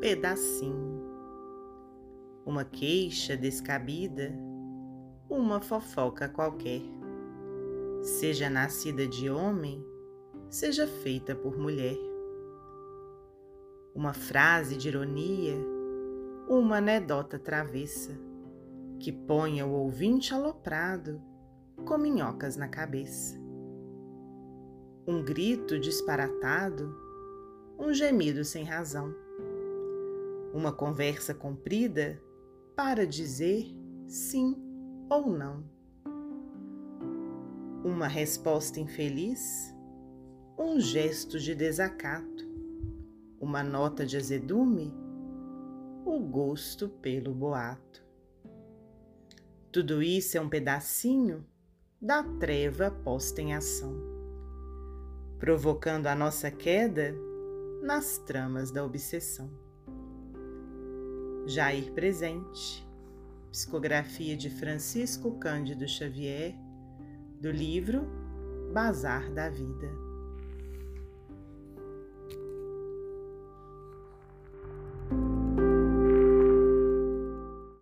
pedacinho. Uma queixa descabida, uma fofoca qualquer. Seja nascida de homem, seja feita por mulher. Uma frase de ironia, uma anedota travessa, que ponha o ouvinte aloprado com minhocas na cabeça. Um grito disparatado, um gemido sem razão. Uma conversa comprida para dizer sim ou não. Uma resposta infeliz, um gesto de desacato, uma nota de azedume, o gosto pelo boato. Tudo isso é um pedacinho da treva posta em ação, provocando a nossa queda nas tramas da obsessão. Jair Presente, psicografia de Francisco Cândido Xavier, do livro Bazar da Vida.